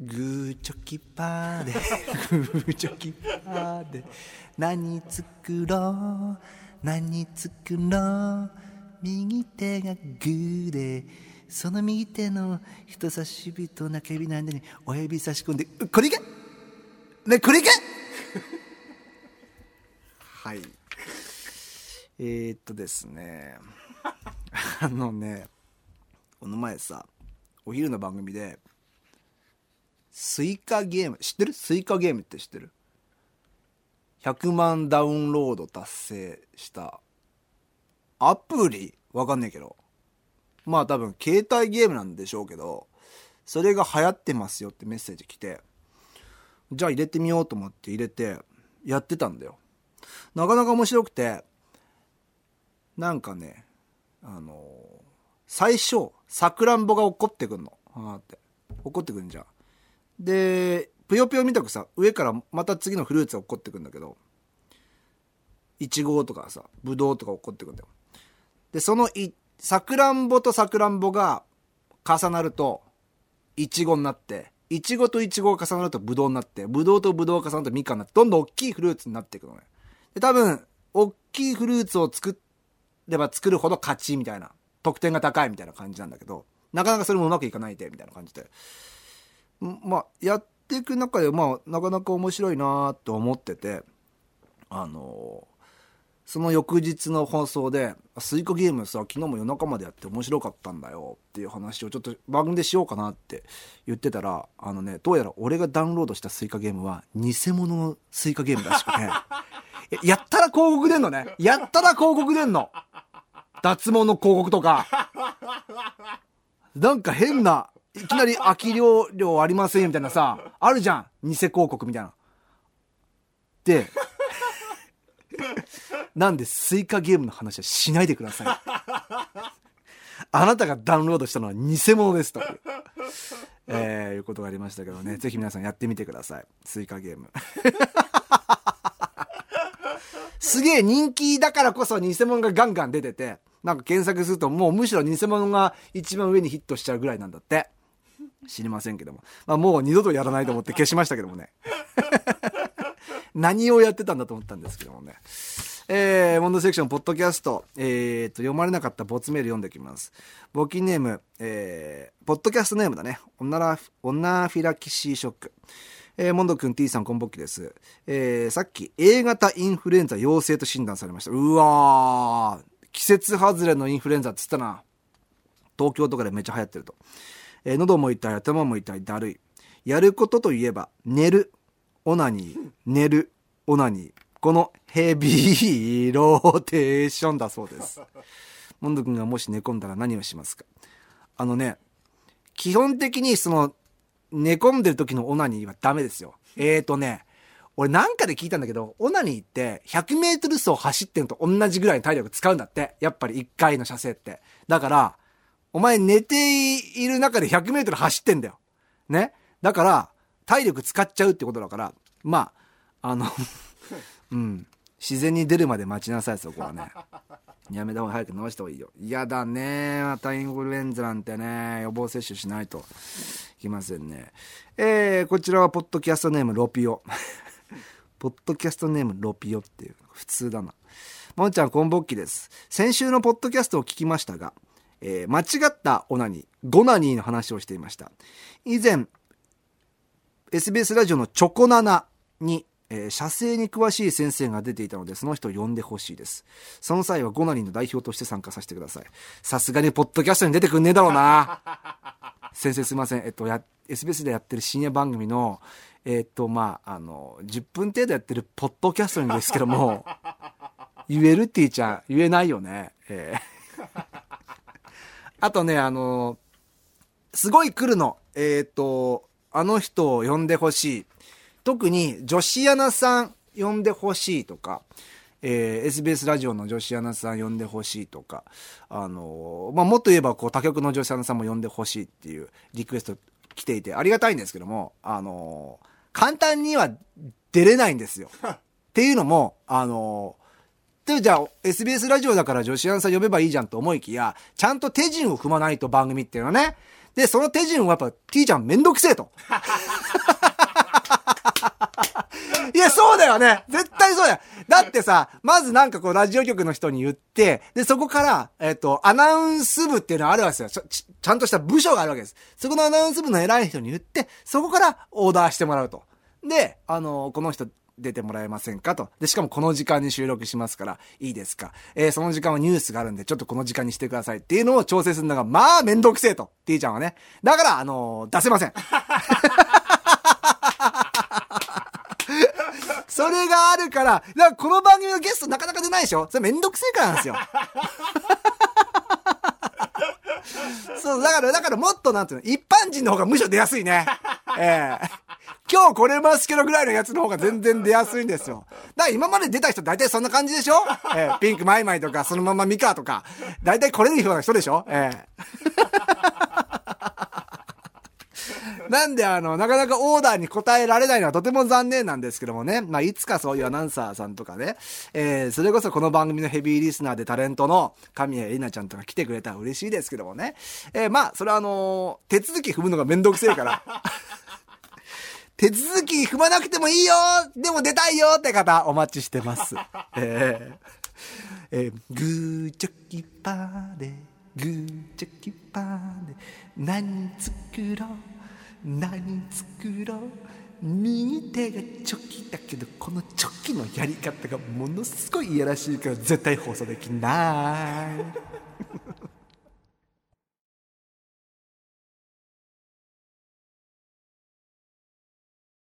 グーチョキパーでグーチョキパーで何作ろう何作ろう。右手がグーでその右手の人差し指と中指の間に親指差し込んでこれいけねこれいけ はい。えー、っとですね。あのねこの前さお昼の番組でスイカゲーム知ってる？スイカゲームって知ってる？100万ダウンロード達成した。アプリ？わかんねえけど。まあ多分携帯ゲームなんでしょうけどそれが流行ってますよってメッセージ来て。じゃあ入れてみようと思って入れてやってたんだよ。なかなか面白くてなんかねあの最初さくらんぼが怒ってくんの。あって。怒ってくんじゃん。でぷよぷよみたくさ上からまた次のフルーツが怒ってくんだけどいちごとかさぶどうとか怒ってくんだよ。でそのいさくらんぼとさくらんぼが重なるといちごになっていちごといちごが重なるとぶどうになってぶどうとぶどうが重なるとみかんになってどんどん大きいフルーツになっていくのね。で多分大きいフルーツを作れば作るほど勝ちみたいな得点が高いみたいな感じなんだけどなかなかそれもうまくいかないでみたいな感じで。まあやっていく中でまあなかなか面白いなと思っててあのその翌日の放送で「スイカゲームさ昨日も夜中までやって面白かったんだよ」っていう話をちょっと番組でしようかなって言ってたらあのねどうやら俺がダウンロードしたスイカゲームは偽物のスイカゲームらしくて やったら広告出んのね。やったら広告出んの。脱毛の広告とか。なんか変ないきなり空き量量ありませんよみたいなさあるじゃん。偽広告みたいな。でなんでスイカゲームの話はしないでください。あなたがダウンロードしたのは偽物ですと。いう、えー、いうことがありましたけどね。ぜひ皆さんやってみてください。スイカゲーム。すげえ人気だからこそ偽物がガンガン出ててなんか検索するともうむしろ偽物が一番上にヒットしちゃうぐらいなんだって。知りませんけども、まあ、もう二度とやらないと思って消しましたけどもね 何をやってたんだと思ったんですけどもねえー、モンドセクション、ポッドキャスト、えー、と、読まれなかったボツメール読んできます。募金ネーム、えー、ポッドキャストネームだね。オナ、オナフィラキシーショック。えー、モンド君 T さん、こんぼっきです。えー、さっき A 型インフルエンザ陽性と診断されました。うわー、季節外れのインフルエンザっつったな。東京とかでめっちゃ流行ってると。えー、喉も痛い、頭も痛い、だるい。やることといえば、寝る、オナニー、寝る、オナニー。このヘビーローテーションだそうです。モンド君がもし寝込んだら何をしますか？あのね、基本的にその、寝込んでる時のオナニーはダメですよ。えーとね、俺なんかで聞いたんだけど、オナニーって100メートル走走ってんと同じぐらいの体力使うんだって。やっぱり1回の射精って。だから、お前寝ている中で100メートル走ってんだよ。ね？だから、体力使っちゃうってことだから、まあ、あの うん。自然に出るまで待ちなさい、そこはね。やめた方が早く治した方がいいよ。嫌だね。またインフルエンザなんてね、予防接種しないといけませんね。えー、こちらはポッドキャストネームロピオ。ポッドキャストネームロピオっていう。普通だな。もんちゃん、こんぼっきです。先週のポッドキャストを聞きましたが、えー、間違ったオナニー、ゴナニーの話をしていました。以前、SBS ラジオのチョコナナにえー、射精に詳しい先生が出ていたので、その人を呼んでほしいです。その際はゴナリンの代表として参加させてください。さすがにポッドキャストに出てくんねえだろうな。先生すいません。えっと、や、SBS でやってる深夜番組の、えっと、まあ、あの、10分程度やってるポッドキャストにですけども、言えるって言っちゃ言えないよね。えー、あとね、あの、すごい来るの。えっ、と、あの人を呼んでほしい。特に女子アナさん呼んでほしいとか、えー、SBS ラジオの女子アナさん呼んでほしいとか、あのー、まあ、もっと言えば、こう、他局の女子アナさんも呼んでほしいっていうリクエスト来ていて、ありがたいんですけども、あのー、簡単には出れないんですよ。っていうのも、あので、じゃあ、SBS ラジオだから女子アンサー呼べばいいじゃんと思いきや、ちゃんと手順を踏まないと番組っていうのはね。で、その手順はやっぱ、T ちゃんめんどくせえと。いや、そうだよね。絶対そうだよ。だってさ、まずなんかこう、ラジオ局の人に言って、で、そこから、えっ、ー、と、アナウンス部っていうのはあるわけですよち。ちゃんとした部署があるわけです。そこのアナウンス部の偉い人に言って、そこからオーダーしてもらうと。で、あのー、この人、出てもらえませんかと。で、しかもこの時間に収録しますから、いいですか。えー、その時間はニュースがあるんで、ちょっとこの時間にしてくださいっていうのを調整するのが、まあ、めんどくせえと。T ちゃんはね。だから、あのー、出せません。それがあるから、だからこの番組のゲストなかなか出ないでしょそれめんどくせえからなんですよ。そう、だから、だからもっとなんていうの、一般人の方がむしろ出やすいね。ええー、今日これますけどぐらいのやつの方が全然出やすいんですよ。だから今まで出た人大体そんな感じでしょ？えー、ピンクマイマイとか、そのままミカとか、大体これるような人でしょ？ええーなんであの、なかなかオーダーに応えられないのはとても残念なんですけどもね。まあ、いつかそういうアナウンサーさんとかね、えー、それこそこの番組のヘビーリスナーでタレントの神谷絵里奈ちゃんとか来てくれたら嬉しいですけどもね。えー、まあ、それはあのー、手続き踏むのがめんどくせえから。手続き踏まなくてもいいよでも出たいよって方、お待ちしてます。えー、えー、グーチョキパーで、グーチョキパーで、何作ろう。何作ろう。右手がチョキだけどこのチョキのやり方がものすごいいやらしいから絶対放送できない。